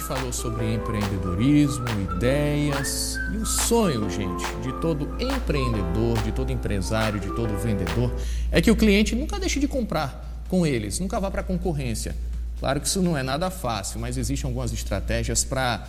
gente falou sobre empreendedorismo, ideias e o sonho, gente, de todo empreendedor, de todo empresário, de todo vendedor, é que o cliente nunca deixe de comprar com eles, nunca vá para a concorrência. Claro que isso não é nada fácil, mas existem algumas estratégias para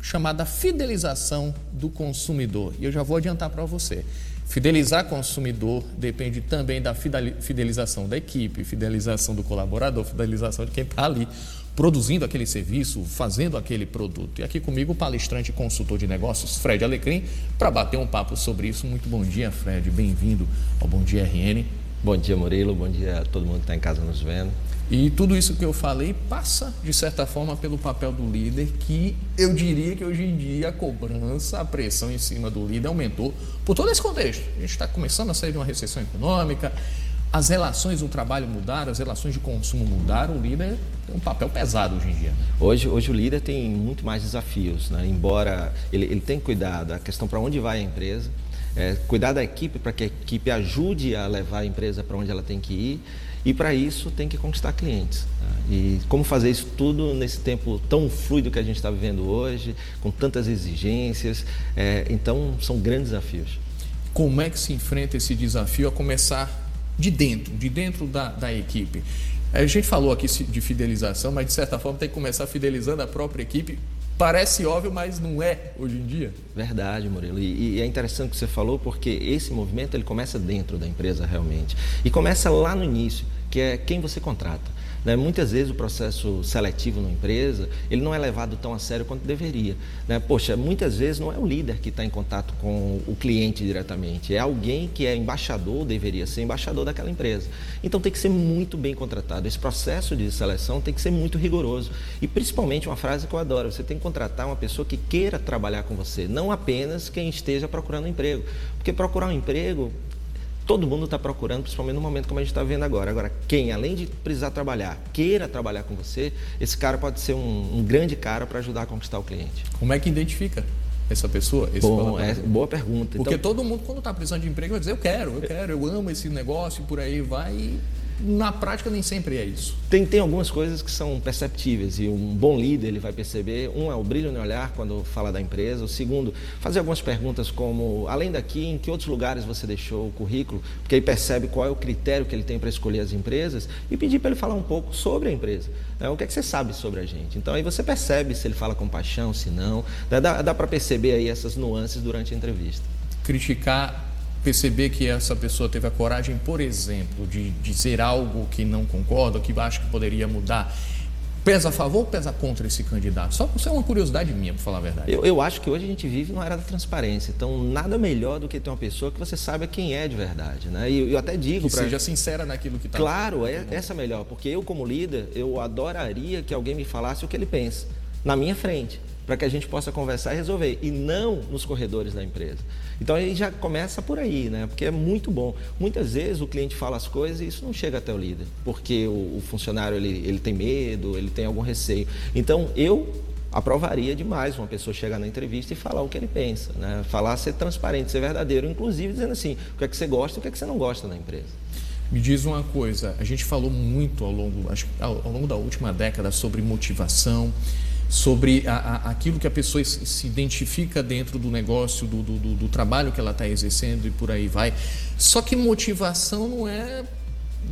chamada fidelização do consumidor. E eu já vou adiantar para você. Fidelizar consumidor depende também da fidelização da equipe, fidelização do colaborador, fidelização de quem está ali produzindo aquele serviço, fazendo aquele produto. E aqui comigo o palestrante e consultor de negócios, Fred Alecrim, para bater um papo sobre isso. Muito bom dia, Fred. Bem-vindo ao Bom Dia RN. Bom dia, Murilo. Bom dia a todo mundo que está em casa nos vendo. E tudo isso que eu falei passa, de certa forma, pelo papel do líder, que eu diria que hoje em dia a cobrança, a pressão em cima do líder aumentou por todo esse contexto. A gente está começando a sair de uma recessão econômica, as relações do trabalho mudaram, as relações de consumo mudaram, o líder tem um papel pesado hoje em dia. Hoje, hoje o líder tem muito mais desafios, né? embora ele, ele tenha que cuidar da questão para onde vai a empresa, é, cuidar da equipe para que a equipe ajude a levar a empresa para onde ela tem que ir e para isso tem que conquistar clientes. Tá? E como fazer isso tudo nesse tempo tão fluido que a gente está vivendo hoje, com tantas exigências. É, então, são grandes desafios. Como é que se enfrenta esse desafio a começar de dentro, de dentro da, da equipe? A gente falou aqui de fidelização, mas de certa forma tem que começar fidelizando a própria equipe Parece óbvio, mas não é hoje em dia. Verdade, Murilo. E, e, é interessante o que você falou, porque esse movimento ele começa dentro da empresa realmente. E começa lá no início, que é quem você contrata. Né? Muitas vezes o processo seletivo na empresa ele não é levado tão a sério quanto deveria. Né? Poxa, muitas vezes não é o líder que está em contato com o cliente diretamente, é alguém que é embaixador, deveria ser embaixador daquela empresa. Então tem que ser muito bem contratado. Esse processo de seleção tem que ser muito rigoroso. E principalmente uma frase que eu adoro: você tem que contratar uma pessoa que queira trabalhar com você, não apenas quem esteja procurando emprego. Porque procurar um emprego todo mundo está procurando, principalmente no momento como a gente está vendo agora. Agora, quem, além de precisar trabalhar, queira trabalhar com você, esse cara pode ser um, um grande cara para ajudar a conquistar o cliente. Como é que identifica? essa pessoa? Bom, é, boa pergunta. Porque então... todo mundo, quando está precisando de emprego, vai dizer: Eu quero, eu quero, eu amo esse negócio, e por aí vai na prática nem sempre é isso. Tem, tem algumas coisas que são perceptíveis e um bom líder ele vai perceber. Um é o brilho no olhar quando fala da empresa. O segundo, fazer algumas perguntas como, além daqui, em que outros lugares você deixou o currículo? Porque aí percebe qual é o critério que ele tem para escolher as empresas e pedir para ele falar um pouco sobre a empresa. É, o que é que você sabe sobre a gente? Então aí você percebe se ele fala com paixão, se não. Dá, dá para perceber aí essas nuances durante a entrevista. Criticar perceber que essa pessoa teve a coragem, por exemplo, de dizer algo que não concorda, que acha que poderia mudar, pesa a favor ou pesa contra esse candidato? Só isso é uma curiosidade minha, para falar a verdade. Eu, eu, acho que hoje a gente vive numa era da transparência. Então, nada melhor do que ter uma pessoa que você saiba quem é de verdade. Né? E eu, até digo. Que pra... seja sincera naquilo que está. Claro, é, essa é melhor. Porque eu, como líder, eu adoraria que alguém me falasse o que ele pensa, na minha frente para que a gente possa conversar e resolver, e não nos corredores da empresa. Então aí já começa por aí, né? Porque é muito bom. Muitas vezes o cliente fala as coisas e isso não chega até o líder, porque o, o funcionário ele, ele tem medo, ele tem algum receio. Então eu aprovaria demais uma pessoa chegar na entrevista e falar o que ele pensa, né? Falar ser transparente, ser verdadeiro, inclusive dizendo assim, o que é que você gosta o que é que você não gosta da empresa. Me diz uma coisa, a gente falou muito ao longo, acho, ao longo da última década sobre motivação, sobre a, a, aquilo que a pessoa se identifica dentro do negócio, do, do, do trabalho que ela está exercendo e por aí vai. Só que motivação não é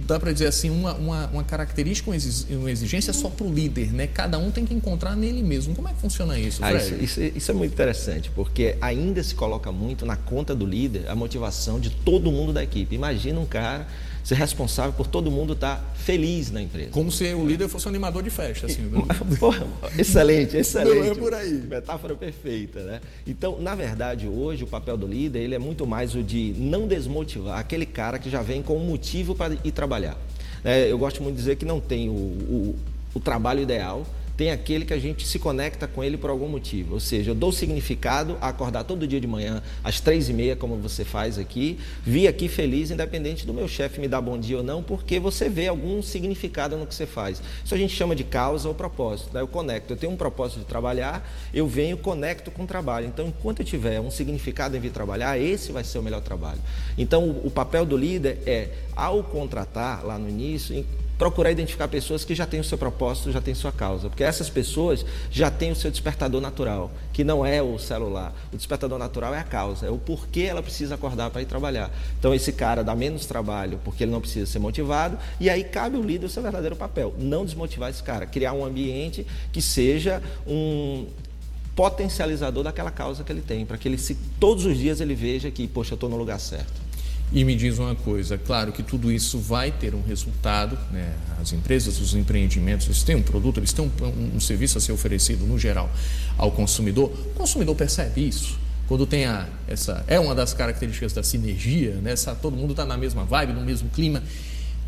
dá para dizer assim, uma, uma, uma, característica, uma exigência só para o líder, né? Cada um tem que encontrar nele mesmo. Como é que funciona isso, ah, isso, isso, isso, é muito interessante, porque ainda se coloca muito na conta do líder a motivação de todo mundo da equipe. Imagina um cara ser responsável por todo mundo estar feliz na empresa. Como se o líder fosse um animador de festa, assim. Porra, excelente, excelente. Não é por aí. Metáfora perfeita, né? Então, na verdade, hoje o papel do líder ele é muito mais o de não desmotivar aquele cara que já vem com um motivo para ir trabalhar. É, eu gosto muito de dizer que não tem o, o, o trabalho ideal, tem aquele que a gente se conecta com ele por algum motivo. Ou seja, eu dou significado a acordar todo dia de manhã, às três e meia, como você faz aqui, vir aqui feliz, independente do meu chefe me dar bom dia ou não, porque você vê algum significado no que você faz. Isso a gente chama de causa ou propósito. Né? Eu conecto, eu tenho um propósito de trabalhar, eu venho conecto com o trabalho. Então, enquanto eu tiver um significado em vir trabalhar, esse vai ser o melhor trabalho. Então, o, papel do líder é, ao contratar lá no início, procurar identificar pessoas que já têm o seu propósito, já têm sua causa, porque essas pessoas já têm o seu despertador natural, que não é o celular. O despertador natural é a causa, é o porquê ela precisa acordar para ir trabalhar. Então esse cara dá menos trabalho porque ele não precisa ser motivado, e aí cabe o líder o seu verdadeiro papel, não desmotivar esse cara, criar um ambiente que seja um potencializador daquela causa que ele tem, para que ele se todos os dias ele veja que, poxa, eu estou no lugar certo. E me diz uma coisa, claro que tudo isso vai ter um resultado, né? as empresas, os empreendimentos, eles têm um produto, eles têm um, um, um, serviço a ser oferecido no geral ao consumidor. O consumidor percebe isso. Quando tem a, essa. É uma das características da sinergia, né? Essa, todo mundo está na mesma vibe, no mesmo clima.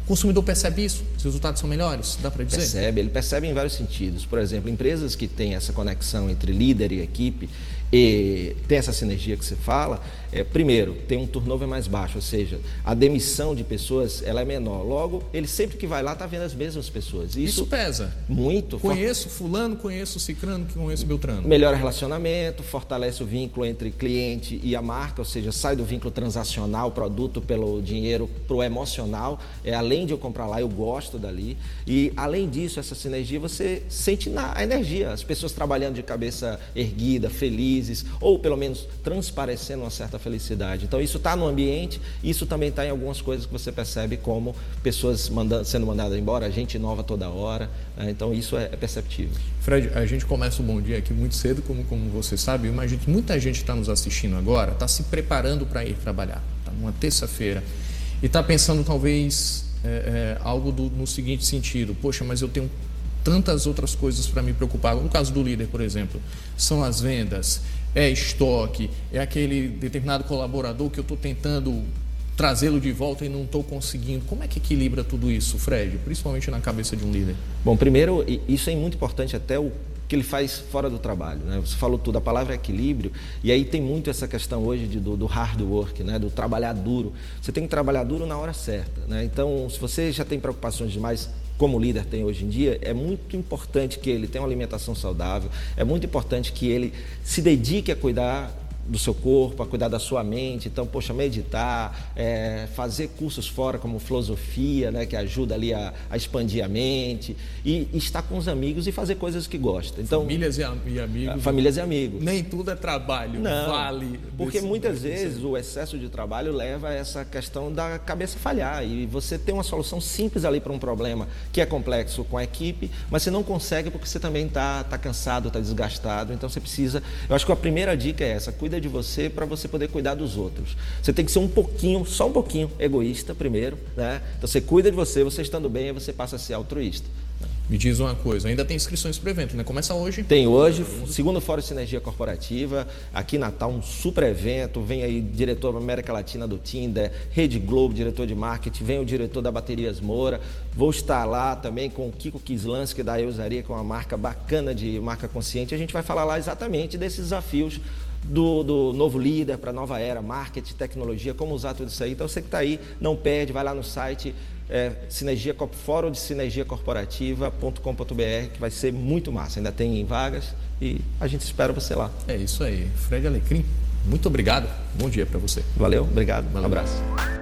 O consumidor percebe isso? Os resultados são melhores? Dá para dizer? Percebe, ele percebe em vários sentidos. Por exemplo, empresas que têm essa conexão entre líder e equipe e tem essa sinergia que você fala, é, primeiro, tem um turnover mais baixo, ou seja, a demissão de pessoas ela é menor. Logo, ele sempre que vai lá está vendo as mesmas pessoas. Isso, Isso pesa. Muito. Conheço fulano, conheço cicrano, conheço beltrano. Melhora relacionamento, fortalece o vínculo entre cliente e a marca, ou seja, sai do vínculo transacional, produto pelo dinheiro, para o emocional. É, além de eu comprar lá, eu gosto dali. E além disso, essa sinergia, você sente na, a energia. As pessoas trabalhando de cabeça erguida, felizes, ou pelo menos transparecendo uma certa felicidade. Então, isso está no ambiente, isso também está em algumas coisas que você percebe, como pessoas sendo mandadas embora, gente nova toda hora. Né? Então, isso é, é perceptível. Fred, a gente começa o bom dia aqui muito cedo, como, como você sabe. Imagino que muita gente está nos assistindo agora, está se preparando para ir trabalhar. Está numa terça-feira e está pensando, talvez, é, é, algo do, no seguinte sentido: poxa, mas eu tenho tantas outras coisas para me preocupar. No caso do líder, por exemplo, são as vendas, é estoque, é aquele determinado colaborador que eu estou tentando trazê-lo de volta e não estou conseguindo. Como é que equilibra tudo isso, Fred, principalmente na cabeça de um líder? Bom, primeiro, isso é muito importante até o que ele faz fora do trabalho. Né? Você falou tudo, a palavra é equilíbrio, e aí tem muito essa questão hoje de, do, do, hard work, né? do trabalhar duro. Você tem que trabalhar duro na hora certa. Né? Então, se você já tem preocupações demais, como o líder tem hoje em dia, é muito importante que ele tenha uma alimentação saudável, é muito importante que ele se dedique a cuidar do seu corpo, a cuidar da sua mente. Então, poxa, meditar, é, fazer cursos fora como filosofia, né, que ajuda ali a, a expandir a mente, e, e, estar com os amigos e fazer coisas que gosta. Então, famílias e, e amigos. Famílias e amigos. Nem tudo é trabalho, Não, vale. Porque desse, muitas desse vezes o excesso de trabalho leva a essa questão da cabeça falhar e você tem uma solução simples ali para um problema que é complexo com a equipe, mas você não consegue porque você também está tá cansado, está desgastado. Então você precisa. Eu acho que a primeira dica é essa: cuida de você para você poder cuidar dos outros. Você tem que ser um pouquinho, só um pouquinho, egoísta primeiro, né? Então você cuida de você, você estando bem, você passa a ser altruísta. Me diz uma coisa, ainda tem inscrições para o evento, né? Começa hoje? Tem hoje, segundo Fórum Sinergia Corporativa, aqui em Natal, um super evento. Vem aí diretor da América Latina do Tinder, Rede Globo, diretor de marketing, vem o diretor da Baterias Moura. Vou estar lá também com o Kiko Kislans, que é da Eusaria, que é uma marca bacana de marca consciente. A gente vai falar lá exatamente desses desafios do, do novo líder para a nova era, marketing, tecnologia, como usar tudo isso aí. Então você que está aí, não perde, vai lá no site é, Sinergia Fórum de Sinergia Corporativa.com.br, que vai ser muito massa. Ainda tem vagas e a gente espera você lá. É isso aí. Fred Alecrim, muito obrigado. Bom dia para você. Valeu, obrigado. Valeu. Um abraço.